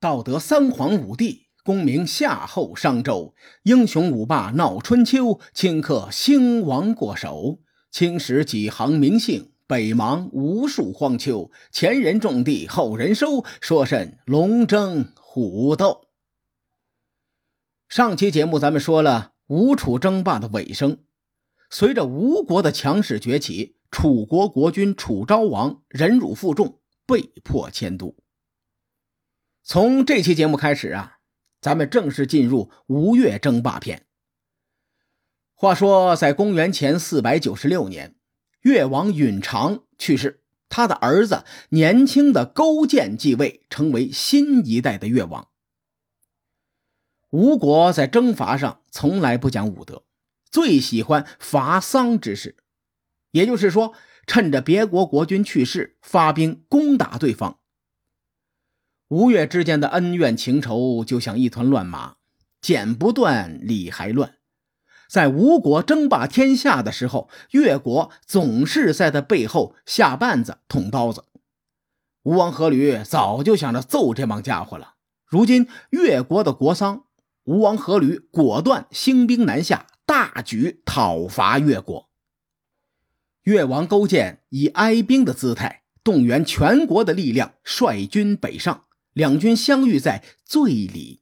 道德三皇五帝，功名夏后商周，英雄五霸闹春秋，顷刻兴亡过手。青史几行名姓，北邙无数荒丘。前人种地，后人收，说甚龙争虎斗？上期节目咱们说了吴楚争霸的尾声，随着吴国的强势崛起，楚国国君楚昭王忍辱负重，被迫迁都。从这期节目开始啊，咱们正式进入吴越争霸篇。话说，在公元前四百九十六年，越王允常去世，他的儿子年轻的勾践继位，成为新一代的越王。吴国在征伐上从来不讲武德，最喜欢伐丧之事，也就是说，趁着别国国君去世，发兵攻打对方。吴越之间的恩怨情仇就像一团乱麻，剪不断，理还乱。在吴国争霸天下的时候，越国总是在他背后下绊子、捅刀子。吴王阖闾早就想着揍这帮家伙了。如今越国的国丧。吴王阖闾果断兴兵南下，大举讨伐越国。越王勾践以哀兵的姿态，动员全国的力量，率军北上。两军相遇在醉里。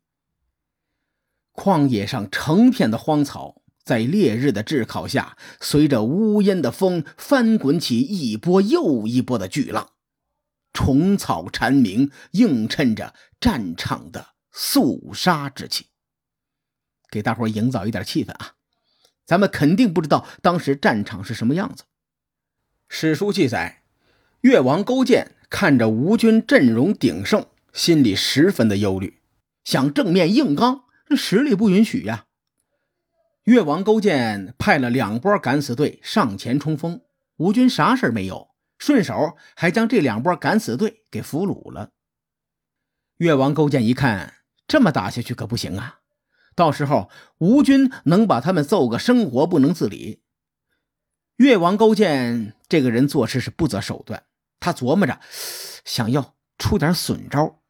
旷野上成片的荒草，在烈日的炙烤下，随着乌烟的风，翻滚起一波又一波的巨浪，虫草蝉鸣，映衬着战场的肃杀之气。给大伙营造一点气氛啊！咱们肯定不知道当时战场是什么样子。史书记载，越王勾践看着吴军阵容鼎盛，心里十分的忧虑，想正面硬刚，这实力不允许呀。越王勾践派了两波敢死队上前冲锋，吴军啥事没有，顺手还将这两波敢死队给俘虏了。越王勾践一看，这么打下去可不行啊！到时候吴军能把他们揍个生活不能自理。越王勾践这个人做事是不择手段，他琢磨着想要出点损招，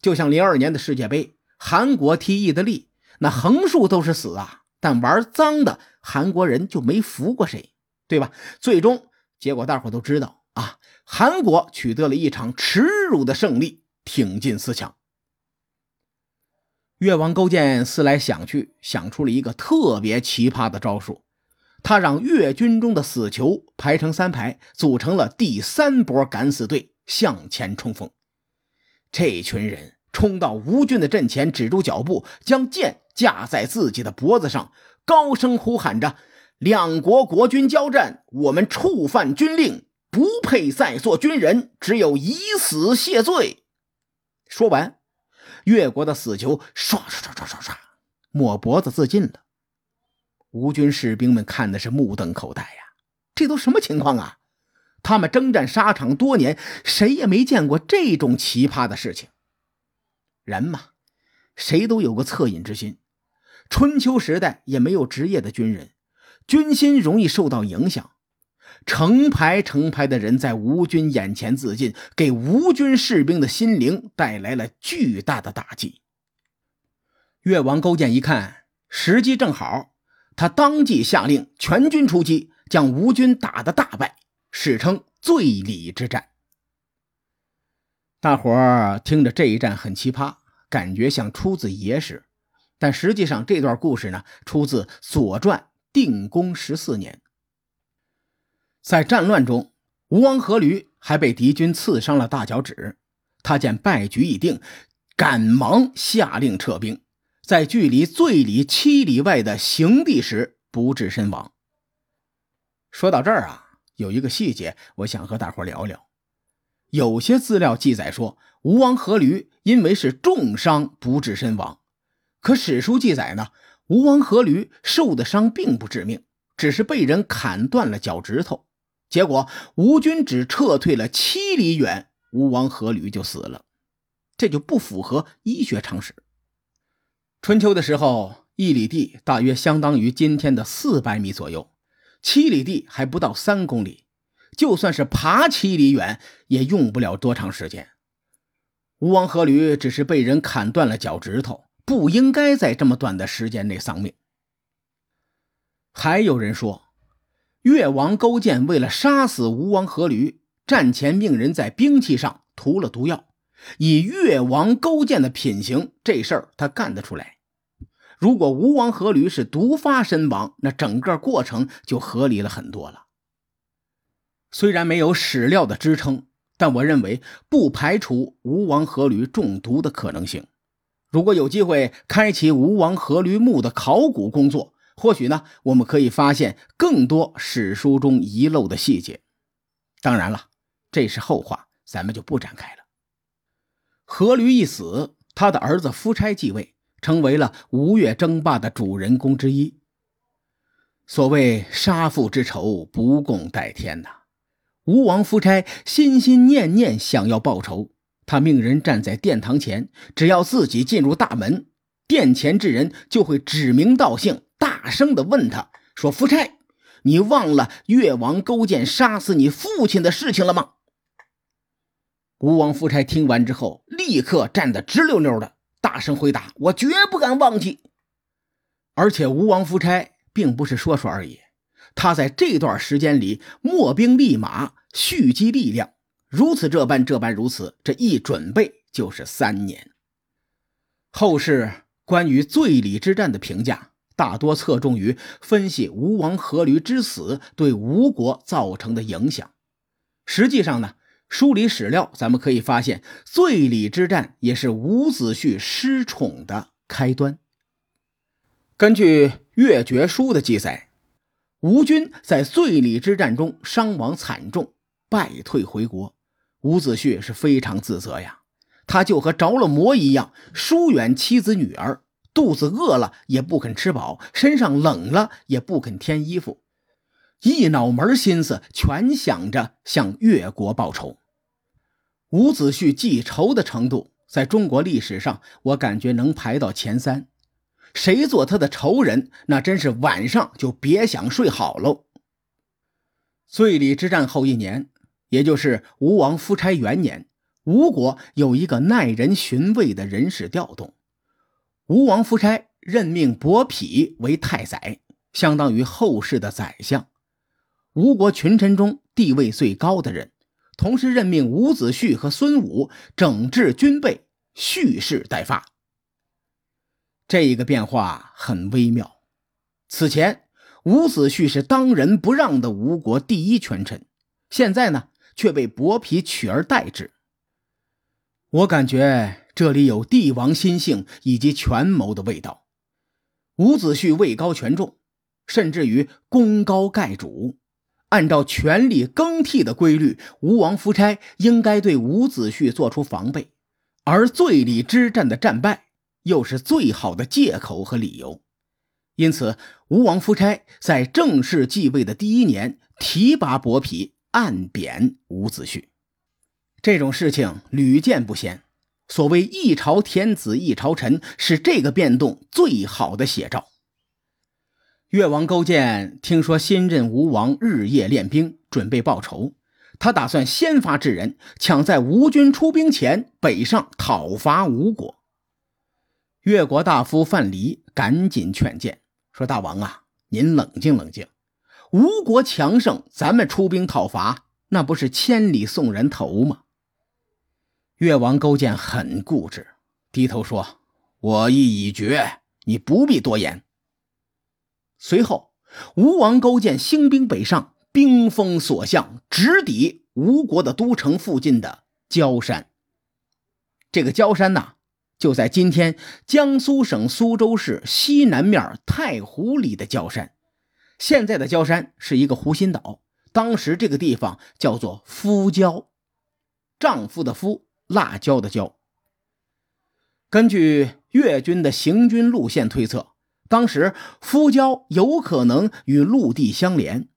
就像零二年的世界杯，韩国踢意大利，那横竖都是死啊，但玩脏的韩国人就没服过谁，对吧？最终结果大伙都知道啊，韩国取得了一场耻辱的胜利，挺进四强。越王勾践思来想去，想出了一个特别奇葩的招数。他让越军中的死囚排成三排，组成了第三波敢死队，向前冲锋。这群人冲到吴军的阵前，止住脚步，将剑架在自己的脖子上，高声呼喊着：“两国国军交战，我们触犯军令，不配再做军人，只有以死谢罪。”说完。越国的死囚唰唰唰唰唰唰，抹脖子自尽了。吴军士兵们看的是目瞪口呆呀，这都什么情况啊？他们征战沙场多年，谁也没见过这种奇葩的事情。人嘛，谁都有个恻隐之心。春秋时代也没有职业的军人，军心容易受到影响。成排成排的人在吴军眼前自尽，给吴军士兵的心灵带来了巨大的打击。越王勾践一看时机正好，他当即下令全军出击，将吴军打得大败，史称醉里之战。大伙儿听着这一战很奇葩，感觉像出自野史，但实际上这段故事呢，出自《左传》定公十四年。在战乱中，吴王阖闾还被敌军刺伤了大脚趾。他见败局已定，赶忙下令撤兵，在距离醉里七里外的邢地时不治身亡。说到这儿啊，有一个细节，我想和大伙聊聊。有些资料记载说，吴王阖闾因为是重伤不治身亡，可史书记载呢，吴王阖闾受的伤并不致命，只是被人砍断了脚趾头。结果吴军只撤退了七里远，吴王阖闾就死了，这就不符合医学常识。春秋的时候，一里地大约相当于今天的四百米左右，七里地还不到三公里，就算是爬七里远，也用不了多长时间。吴王阖闾只是被人砍断了脚趾头，不应该在这么短的时间内丧命。还有人说，越王勾践为了杀死吴王阖闾，战前命人在兵器上涂了毒药。以越王勾践的品行，这事儿他干得出来。如果吴王阖闾是毒发身亡，那整个过程就合理了很多了。虽然没有史料的支撑，但我认为不排除吴王阖闾中毒的可能性。如果有机会开启吴王阖闾墓的考古工作，或许呢，我们可以发现更多史书中遗漏的细节。当然了，这是后话，咱们就不展开了。阖闾一死，他的儿子夫差继位，成为了吴越争霸的主人公之一。所谓杀父之仇，不共戴天呐！吴王夫差心心念念想要报仇，他命人站在殿堂前，只要自己进入大门，殿前之人就会指名道姓，大声的问他说：“夫差，你忘了越王勾践杀死你父亲的事情了吗？”吴王夫差听完之后，立刻站得直溜溜的，大声回答：“我绝不敢忘记。”而且吴王夫差并不是说说而已，他在这段时间里秣兵立马，蓄积力量，如此这般，这般如此，这一准备就是三年。后世关于醉里之战的评价，大多侧重于分析吴王阖闾之死对吴国造成的影响。实际上呢？梳理史料，咱们可以发现，醉里之战也是伍子胥失宠的开端。根据《越绝书》的记载，吴军在醉里之战中伤亡惨重，败退回国。伍子胥是非常自责呀，他就和着了魔一样，疏远妻子女儿，肚子饿了也不肯吃饱，身上冷了也不肯添衣服，一脑门心思全想着向越国报仇。伍子胥记仇的程度，在中国历史上，我感觉能排到前三。谁做他的仇人，那真是晚上就别想睡好喽。醉里之战后一年，也就是吴王夫差元年，吴国有一个耐人寻味的人事调动。吴王夫差任命伯嚭为太宰，相当于后世的宰相，吴国群臣中地位最高的人。同时任命伍子胥和孙武整治军备，蓄势待发。这个变化很微妙。此前，伍子胥是当仁不让的吴国第一权臣，现在呢，却被伯嚭取而代之。我感觉这里有帝王心性以及权谋的味道。伍子胥位高权重，甚至于功高盖主。按照权力更替的规律，吴王夫差应该对伍子胥做出防备，而醉里之战的战败又是最好的借口和理由。因此，吴王夫差在正式继位的第一年提拔伯嚭，暗贬伍子胥。这种事情屡见不鲜。所谓“一朝天子一朝臣”，是这个变动最好的写照。越王勾践听说新任吴王日夜练兵，准备报仇。他打算先发制人，抢在吴军出兵前北上讨伐吴国。越国大夫范蠡赶紧劝谏说：“大王啊，您冷静冷静。吴国强盛，咱们出兵讨伐，那不是千里送人头吗？”越王勾践很固执，低头说：“我意已决，你不必多言。”随后，吴王勾践兴兵北上，兵锋所向，直抵吴国的都城附近的焦山。这个焦山呐，就在今天江苏省苏州市西南面太湖里的焦山。现在的焦山是一个湖心岛，当时这个地方叫做夫焦，丈夫的夫，辣椒的椒。根据越军的行军路线推测。当时夫交有可能与陆地相连，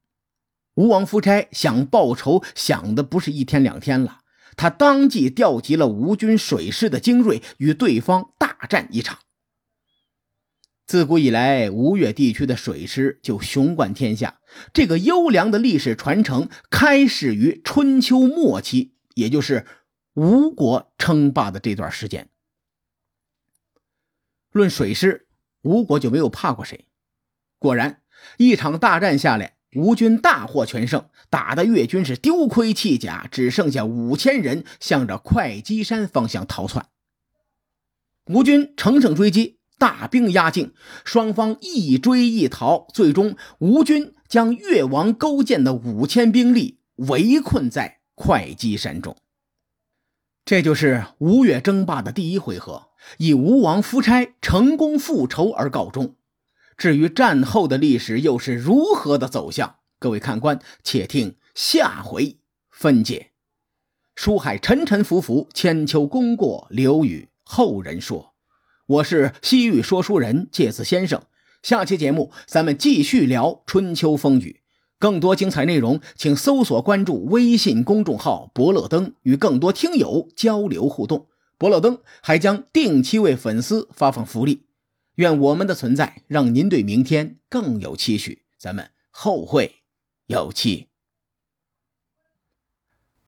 吴王夫差想报仇，想的不是一天两天了。他当即调集了吴军水师的精锐，与对方大战一场。自古以来，吴越地区的水师就雄冠天下。这个优良的历史传承开始于春秋末期，也就是吴国称霸的这段时间。论水师，吴国就没有怕过谁。果然，一场大战下来，吴军大获全胜，打得越军是丢盔弃甲，只剩下五千人，向着会稽山方向逃窜。吴军乘胜追击，大兵压境，双方一追一逃，最终吴军将越王勾践的五千兵力围困在会稽山中。这就是吴越争霸的第一回合，以吴王夫差成功复仇而告终。至于战后的历史又是如何的走向，各位看官且听下回分解。书海沉沉浮浮，千秋功过留与后人说。我是西域说书人介子先生，下期节目咱们继续聊春秋风雨。更多精彩内容，请搜索关注微信公众号“伯乐灯”，与更多听友交流互动。博乐灯还将定期为粉丝发放福利。愿我们的存在让您对明天更有期许。咱们后会有期。